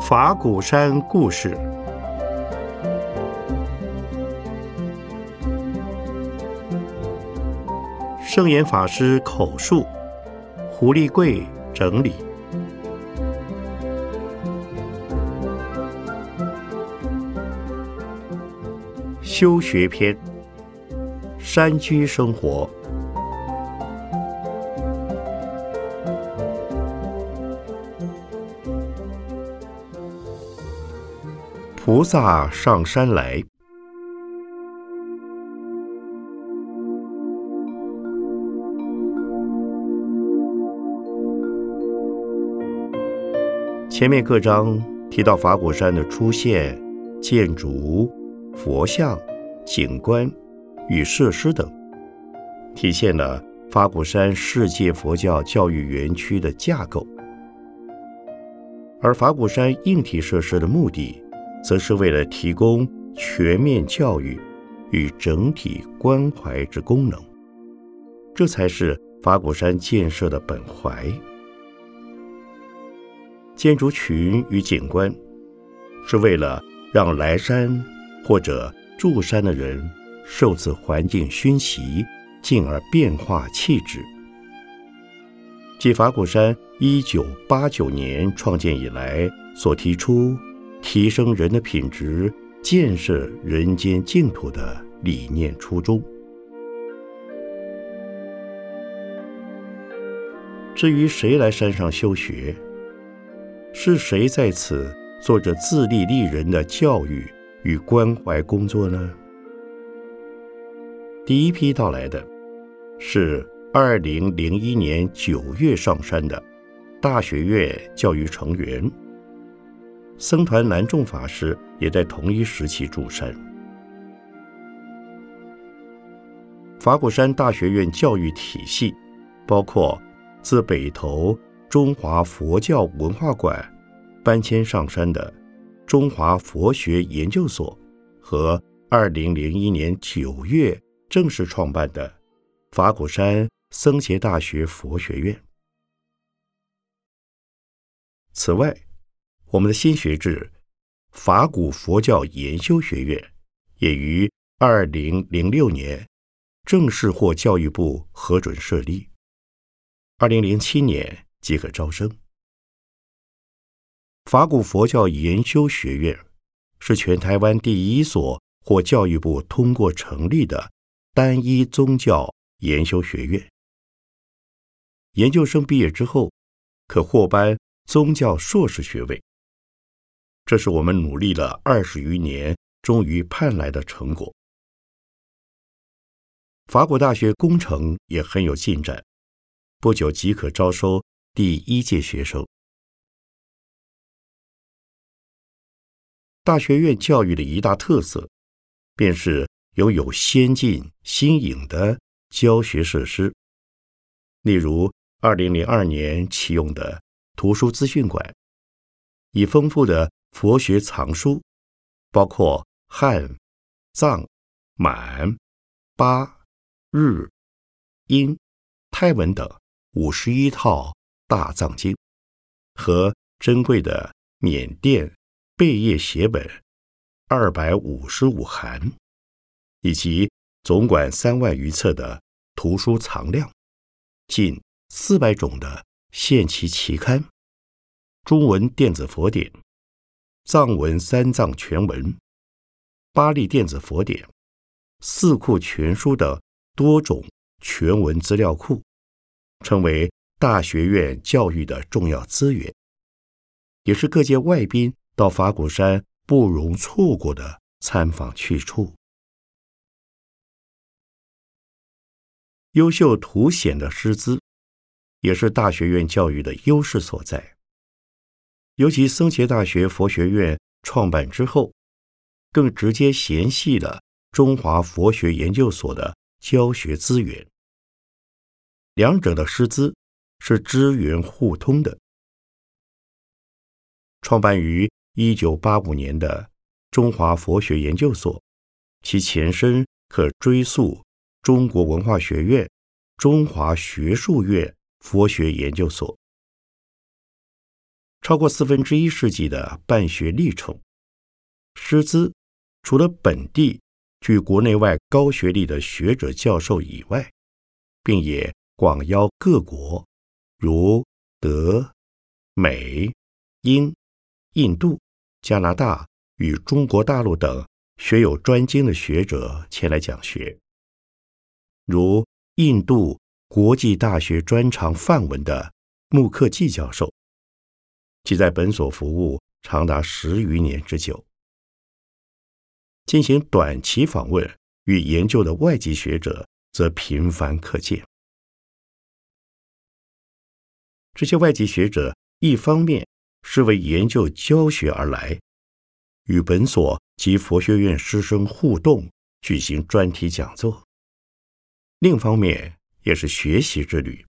法鼓山故事。圣严法师口述，胡立贵整理。修学篇：山居生活。菩萨上山来。前面各章提到法果山的出现、建筑、佛像、景观与设施等，体现了法鼓山世界佛教教育园区的架构。而法鼓山硬体设施的目的。则是为了提供全面教育与整体关怀之功能，这才是法鼓山建设的本怀。建筑群与景观，是为了让来山或者住山的人受此环境熏习，进而变化气质。继法鼓山一九八九年创建以来所提出。提升人的品质，建设人间净土的理念初衷。至于谁来山上修学，是谁在此做着自立立人的教育与关怀工作呢？第一批到来的，是二零零一年九月上山的大学院教育成员。僧团南众法师也在同一时期住山。法鼓山大学院教育体系，包括自北投中华佛教文化馆搬迁上山的中华佛学研究所，和二零零一年九月正式创办的法鼓山僧协大学佛学院。此外，我们的新学制法古佛教研修学院也于二零零六年正式获教育部核准设立，二零零七年即可招生。法古佛教研修学院是全台湾第一所获教育部通过成立的单一宗教研修学院，研究生毕业之后可获颁宗教硕士学位。这是我们努力了二十余年，终于盼来的成果。法国大学工程也很有进展，不久即可招收第一届学生。大学院教育的一大特色，便是拥有先进新颖的教学设施，例如二零零二年启用的图书资讯馆，以丰富的。佛学藏书包括汉、藏、满、巴、日、英、泰文等五十一套大藏经，和珍贵的缅甸贝叶写本二百五十五函，以及总管三万余册的图书藏量，近四百种的现期期刊，中文电子佛典。藏文三藏全文、巴利电子佛典、四库全书的多种全文资料库，成为大学院教育的重要资源，也是各界外宾到法鼓山不容错过的参访去处。优秀凸显的师资，也是大学院教育的优势所在。尤其僧伽大学佛学院创办之后，更直接联系了中华佛学研究所的教学资源，两者的师资是资源互通的。创办于一九八五年的中华佛学研究所，其前身可追溯中国文化学院、中华学术院佛学研究所。超过四分之一世纪的办学历程，师资除了本地具国内外高学历的学者教授以外，并也广邀各国，如德、美、英、印度、加拿大与中国大陆等学有专精的学者前来讲学，如印度国际大学专长范文的穆克季教授。即在本所服务长达十余年之久，进行短期访问与研究的外籍学者则频繁可见。这些外籍学者一方面是为研究教学而来，与本所及佛学院师生互动，举行专题讲座；另一方面也是学习之旅，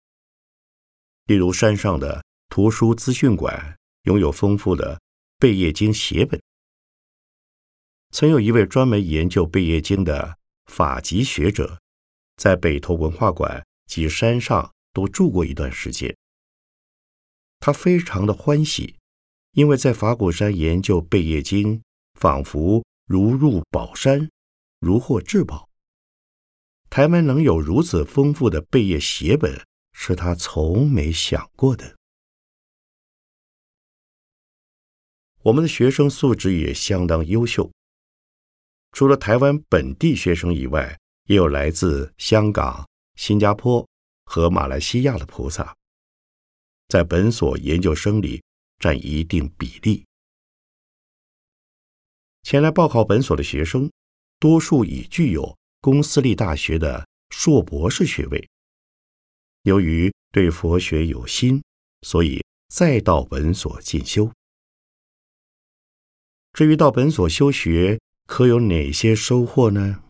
例如山上的。图书资讯馆拥有丰富的贝叶经写本。曾有一位专门研究贝叶经的法籍学者，在北投文化馆及山上都住过一段时间。他非常的欢喜，因为在法鼓山研究贝叶经，仿佛如入宝山，如获至宝。台湾能有如此丰富的贝叶写本，是他从没想过的。我们的学生素质也相当优秀，除了台湾本地学生以外，也有来自香港、新加坡和马来西亚的菩萨，在本所研究生里占一定比例。前来报考本所的学生，多数已具有公私立大学的硕博士学位。由于对佛学有心，所以再到本所进修。至于到本所修学，可有哪些收获呢？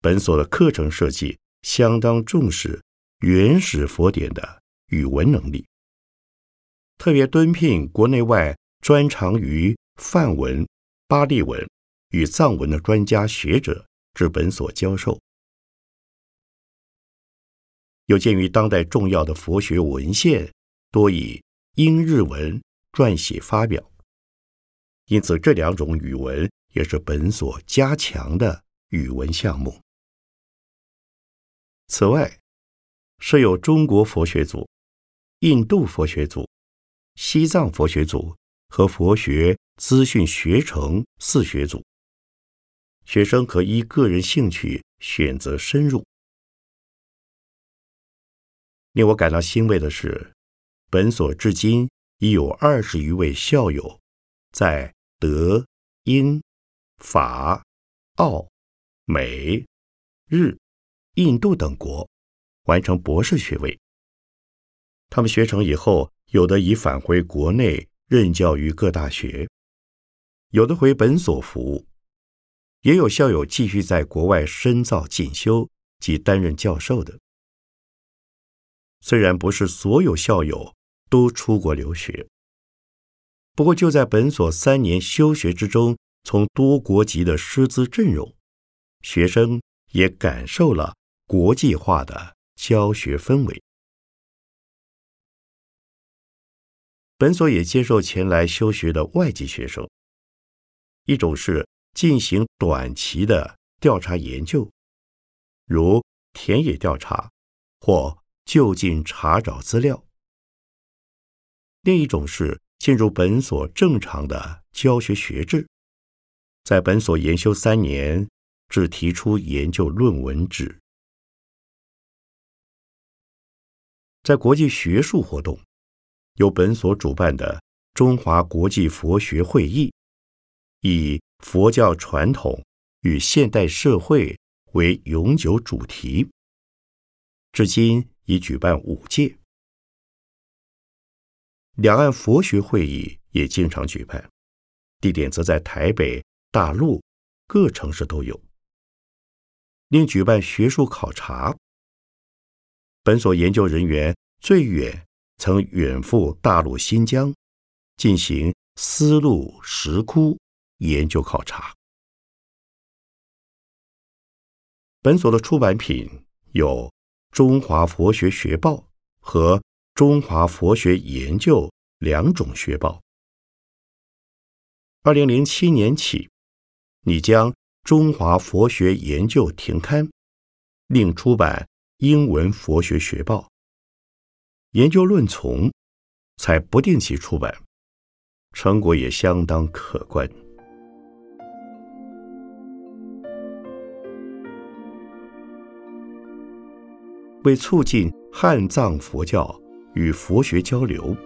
本所的课程设计相当重视原始佛典的语文能力，特别敦聘国内外专长于梵文、巴利文与藏文的专家学者至本所教授。有鉴于当代重要的佛学文献多以英日文撰写发表。因此，这两种语文也是本所加强的语文项目。此外，设有中国佛学组、印度佛学组、西藏佛学组和佛学资讯学程四学组，学生可依个人兴趣选择深入。令我感到欣慰的是，本所至今已有二十余位校友在。德、英、法、澳、美、日、印度等国完成博士学位。他们学成以后，有的已返回国内任教于各大学，有的回本所服务，也有校友继续在国外深造进修及担任教授的。虽然不是所有校友都出国留学。不过，就在本所三年修学之中，从多国籍的师资阵容，学生也感受了国际化的教学氛围。本所也接受前来修学的外籍学生，一种是进行短期的调查研究，如田野调查或就近查找资料；另一种是。进入本所正常的教学学制，在本所研修三年，至提出研究论文止。在国际学术活动，由本所主办的中华国际佛学会议，以佛教传统与现代社会为永久主题，至今已举办五届。两岸佛学会议也经常举办，地点则在台北、大陆各城市都有。另举办学术考察，本所研究人员最远曾远赴大陆新疆，进行丝路石窟研究考察。本所的出版品有《中华佛学学报》和《中华佛学研究》两种学报。二零零七年起，你将《中华佛学研究》停刊，另出版英文佛学学报、研究论丛，才不定期出版，成果也相当可观。为促进汉藏佛教与佛学交流，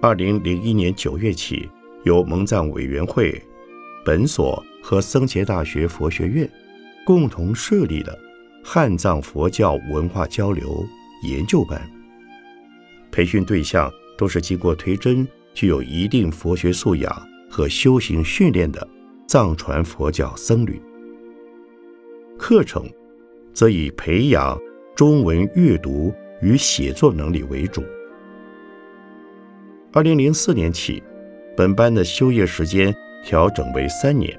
二零零一年九月起。由蒙藏委员会、本所和僧伽大学佛学院共同设立的汉藏佛教文化交流研究班，培训对象都是经过推甄、具有一定佛学素养和修行训练的藏传佛教僧侣。课程则以培养中文阅读与写作能力为主。二零零四年起。本班的修业时间调整为三年，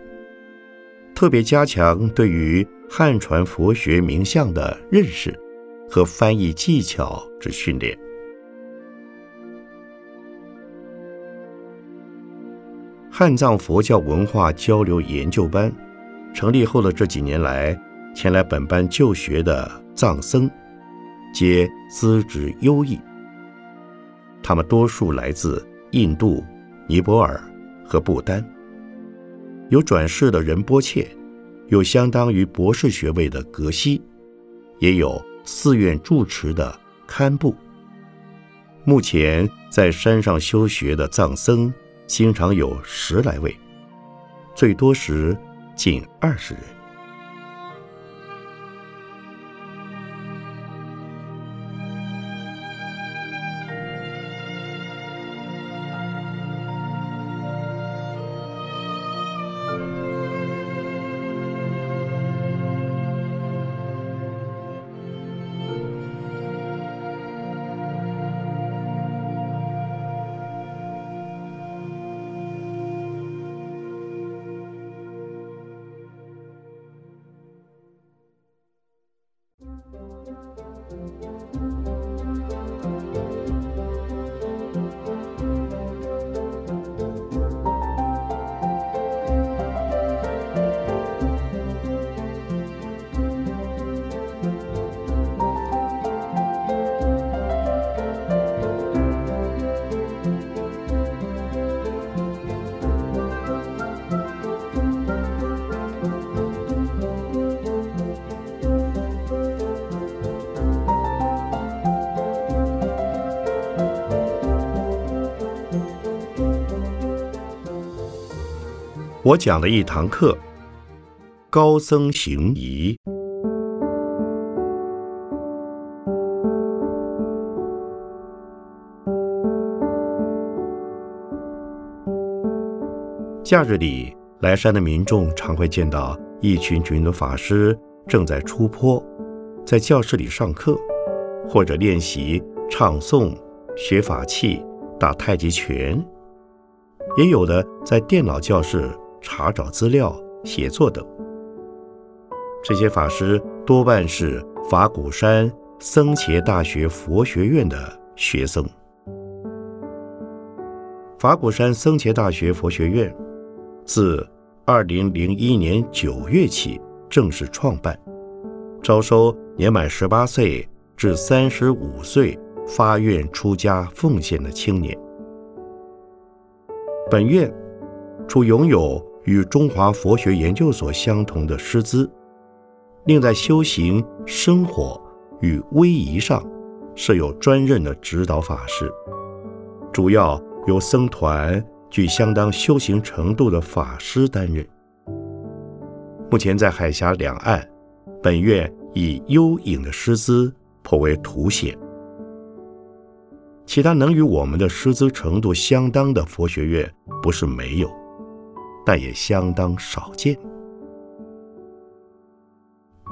特别加强对于汉传佛学名相的认识和翻译技巧之训练。汉藏佛教文化交流研究班成立后的这几年来，前来本班就学的藏僧皆资质优异，他们多数来自印度。尼泊尔和不丹有转世的仁波切，有相当于博士学位的格西，也有寺院住持的堪布。目前在山上修学的藏僧，经常有十来位，最多时近二十人。我讲了一堂课，高僧行仪。假日里来山的民众常会见到一群群的法师正在出坡，在教室里上课，或者练习唱诵、学法器、打太极拳，也有的在电脑教室。查找资料、写作等，这些法师多半是法鼓山僧伽大学佛学院的学生。法鼓山僧伽大学佛学院自二零零一年九月起正式创办，招收年满十八岁至三十五岁发愿出家奉献的青年。本院除拥有与中华佛学研究所相同的师资，另在修行、生活与威仪上设有专任的指导法师，主要由僧团具相当修行程度的法师担任。目前在海峡两岸，本院以幽隐的师资颇为凸显。其他能与我们的师资程度相当的佛学院不是没有。但也相当少见。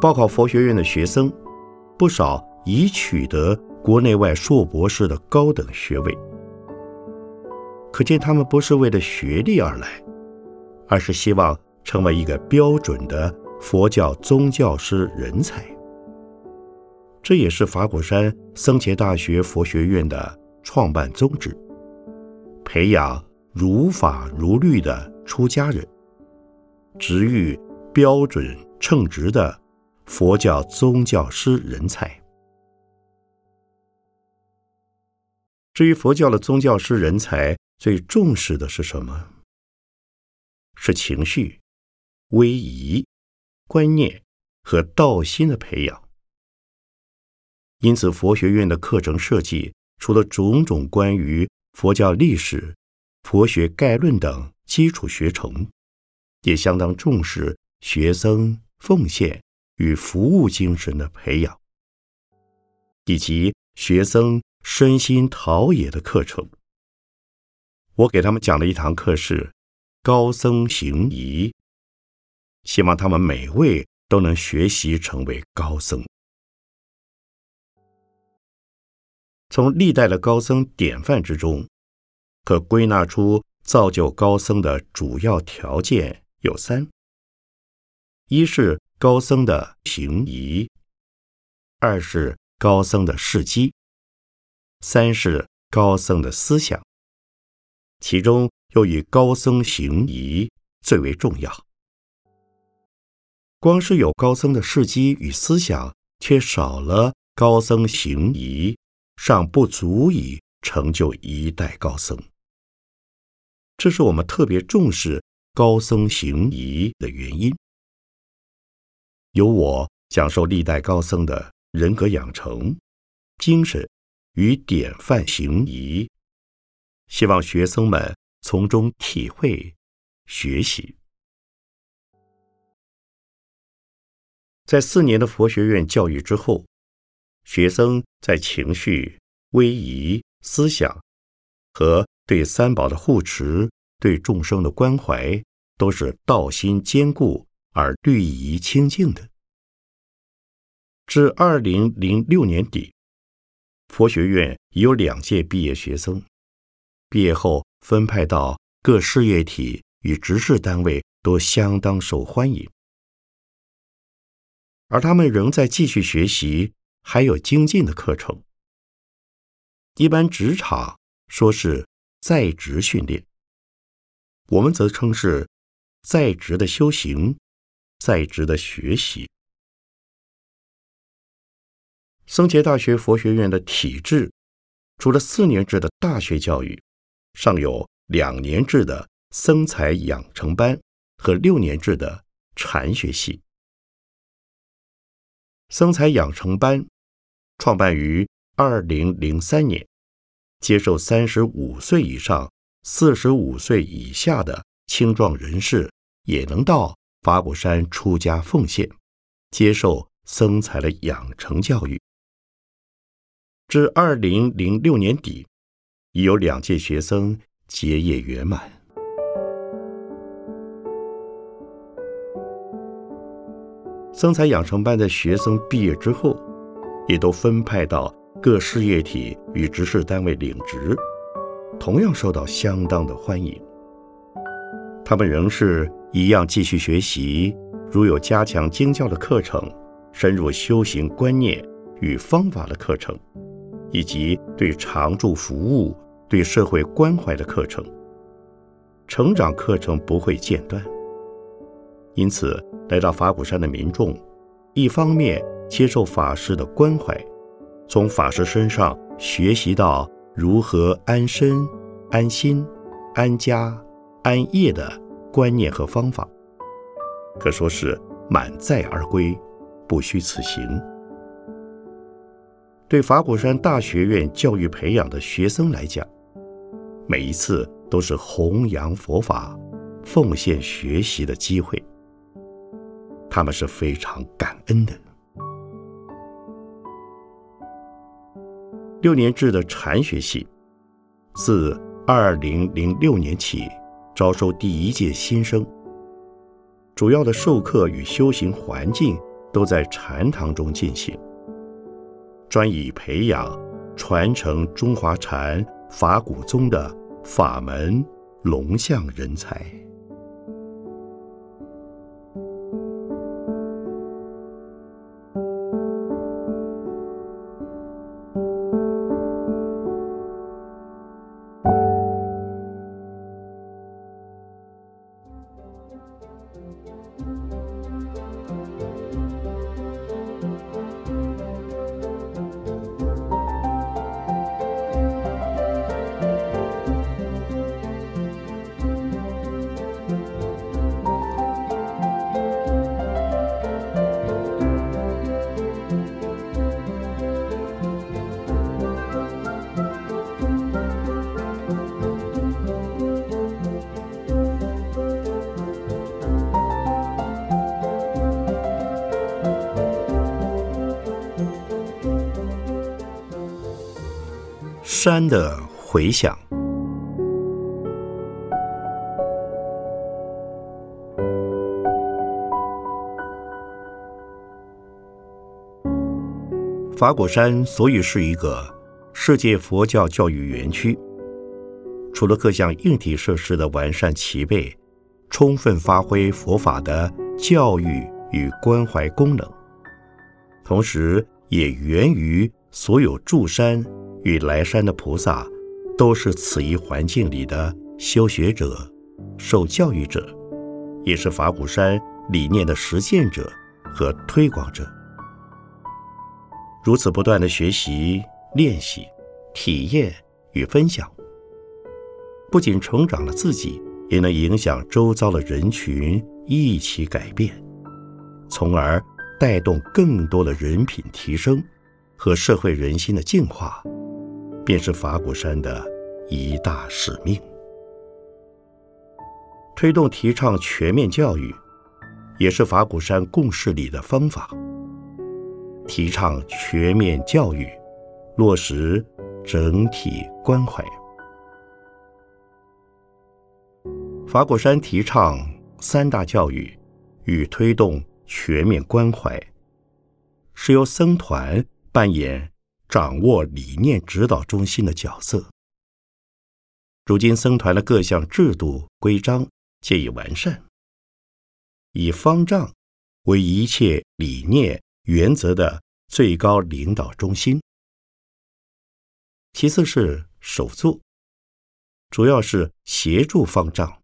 报考佛学院的学生，不少已取得国内外硕博士的高等学位，可见他们不是为了学历而来，而是希望成为一个标准的佛教宗教师人才。这也是法鼓山僧伽大学佛学院的创办宗旨：培养如法如律的出家人，直育标准称职的佛教宗教师人才。至于佛教的宗教师人才，最重视的是什么？是情绪、威仪、观念和道心的培养。因此，佛学院的课程设计除了种种关于佛教历史、佛学概论等基础学程，也相当重视学生奉献与服务精神的培养，以及学生身心陶冶的课程。我给他们讲了一堂课是高僧行仪，希望他们每位都能学习成为高僧。从历代的高僧典范之中，可归纳出造就高僧的主要条件有三：一是高僧的行仪，二是高僧的事迹，三是高僧的思想。其中又以高僧行仪最为重要。光是有高僧的事迹与思想，却少了高僧行仪。尚不足以成就一代高僧，这是我们特别重视高僧行仪的原因。由我讲授历代高僧的人格养成、精神与典范行仪，希望学生们从中体会、学习。在四年的佛学院教育之后。学生在情绪、威仪、思想和对三宝的护持、对众生的关怀，都是道心坚固而律仪清净的。至二零零六年底，佛学院已有两届毕业学生，毕业后分派到各事业体与执事单位，都相当受欢迎。而他们仍在继续学习。还有精进的课程，一般职场说是在职训练，我们则称是在职的修行，在职的学习。僧伽大学佛学院的体制，除了四年制的大学教育，尚有两年制的僧才养成班和六年制的禅学系。僧才养成班创办于二零零三年，接受三十五岁以上、四十五岁以下的青壮人士也能到法鼓山出家奉献，接受僧才的养成教育。至二零零六年底，已有两届学生结业圆满。僧才养成班的学生毕业之后，也都分派到各事业体与执事单位领职，同样受到相当的欢迎。他们仍是一样继续学习，如有加强经教的课程、深入修行观念与方法的课程，以及对常住服务、对社会关怀的课程，成长课程不会间断。因此，来到法鼓山的民众，一方面接受法师的关怀，从法师身上学习到如何安身、安心、安家、安业的观念和方法，可说是满载而归，不虚此行。对法鼓山大学院教育培养的学生来讲，每一次都是弘扬佛法、奉献学习的机会。他们是非常感恩的。六年制的禅学系，自二零零六年起招收第一届新生，主要的授课与修行环境都在禅堂中进行，专以培养、传承中华禅法古宗的法门龙象人才。山的回响。法果山所以是一个世界佛教教育园区，除了各项硬体设施的完善齐备，充分发挥佛法的教育与关怀功能，同时也源于所有住山与来山的菩萨都是此一环境里的修学者、受教育者，也是法鼓山理念的实践者和推广者。如此不断的学习、练习、体验与分享，不仅成长了自己，也能影响周遭的人群一起改变，从而带动更多的人品提升和社会人心的净化，便是法鼓山的一大使命。推动提倡全面教育，也是法鼓山共事里的方法。提倡全面教育，落实整体关怀。法鼓山提倡三大教育与推动全面关怀，是由僧团扮演掌握理念指导中心的角色。如今僧团的各项制度规章皆已完善，以方丈为一切理念。原则的最高领导中心，其次是首座，主要是协助方丈。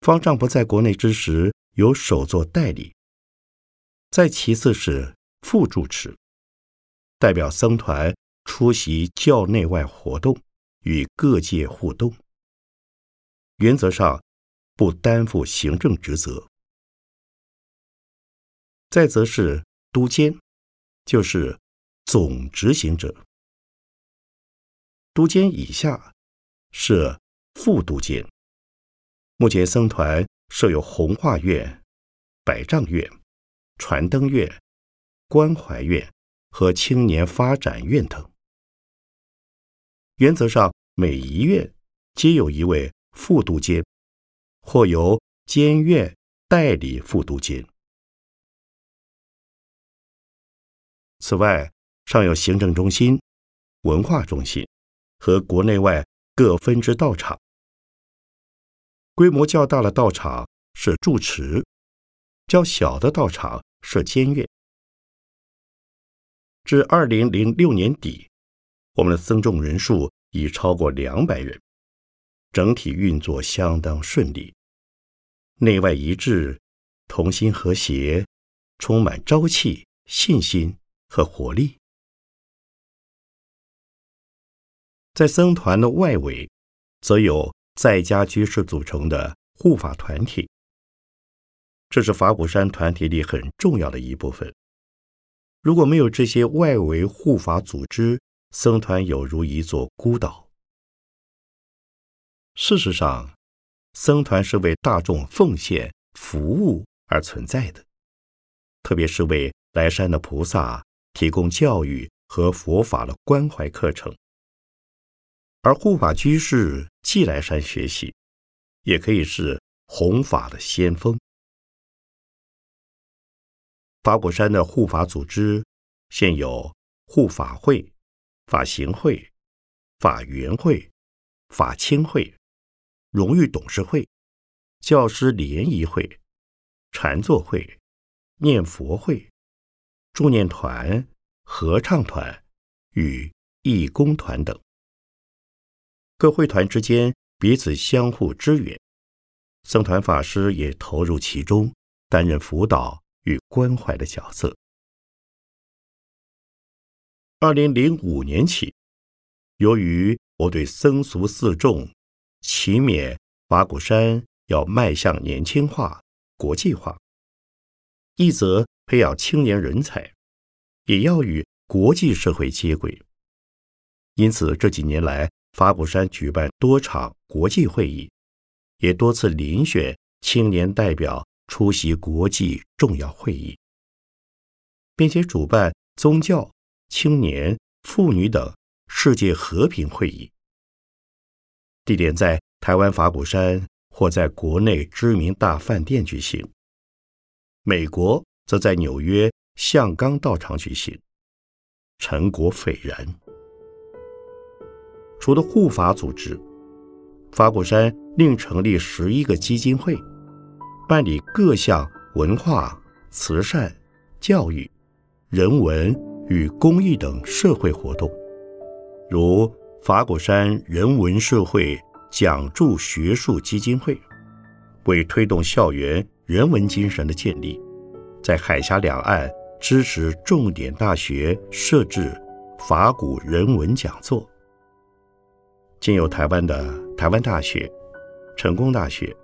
方丈不在国内之时，由首座代理。再其次是副主持，代表僧团出席教内外活动，与各界互动。原则上不担负行政职责。再则是。督监就是总执行者，督监以下设副督监。目前僧团设有弘化院、百丈院、传灯院、关怀院和青年发展院等。原则上，每一院皆有一位副督监，或由监院代理副督监。此外，尚有行政中心、文化中心和国内外各分支道场。规模较大的道场是住持，较小的道场设监院。至二零零六年底，我们的僧众人数已超过两百人，整体运作相当顺利，内外一致，同心和谐，充满朝气、信心。和活力，在僧团的外围，则有在家居士组成的护法团体。这是法鼓山团体里很重要的一部分。如果没有这些外围护法组织，僧团有如一座孤岛。事实上，僧团是为大众奉献服务而存在的，特别是为来山的菩萨。提供教育和佛法的关怀课程，而护法居士既来山学习，也可以是弘法的先锋。法鼓山的护法组织现有护法会、法行会、法缘会、法亲会、荣誉董事会、教师联谊会、禅坐会、念佛会。助念团、合唱团与义工团等，各会团之间彼此相互支援，僧团法师也投入其中，担任辅导与关怀的角色。二零零五年起，由于我对僧俗四众祈勉法鼓山要迈向年轻化、国际化，一则。培养青年人才，也要与国际社会接轨。因此，这几年来，法鼓山举办多场国际会议，也多次遴选青年代表出席国际重要会议，并且主办宗教、青年、妇女等世界和平会议，地点在台湾法鼓山或在国内知名大饭店举行。美国则在纽约象刚道场举行，成果斐然。除了护法组织，法鼓山另成立十一个基金会，办理各项文化、慈善、教育、人文与公益等社会活动，如法鼓山人文社会讲助学术基金会，为推动校园人文精神的建立，在海峡两岸支持重点大学设置法鼓人文讲座。经由台湾的台湾大学、成功大学、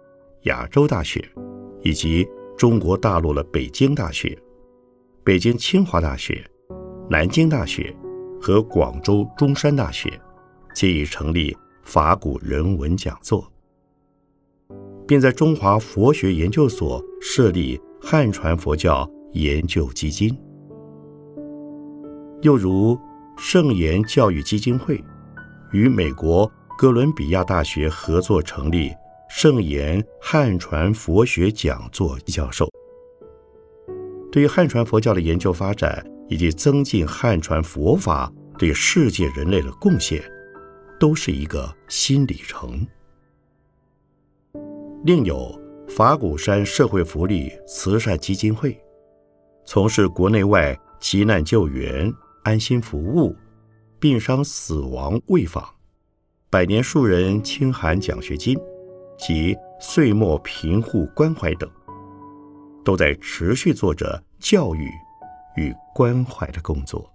亚洲大学，以及中国大陆的北京大学、北京清华大学、南京大学和广州中山大学，皆已成立法古人文讲座，并在中华佛学研究所设立汉传佛教研究基金。又如圣言教育基金会。与美国哥伦比亚大学合作成立圣言汉传佛学讲座教授，对于汉传佛教的研究发展以及增进汉传佛法对世界人类的贡献，都是一个新里程。另有法鼓山社会福利慈善基金会，从事国内外急难救援、安心服务。病伤死亡慰访、百年树人清寒奖学金及岁末贫户关怀等，都在持续做着教育与关怀的工作。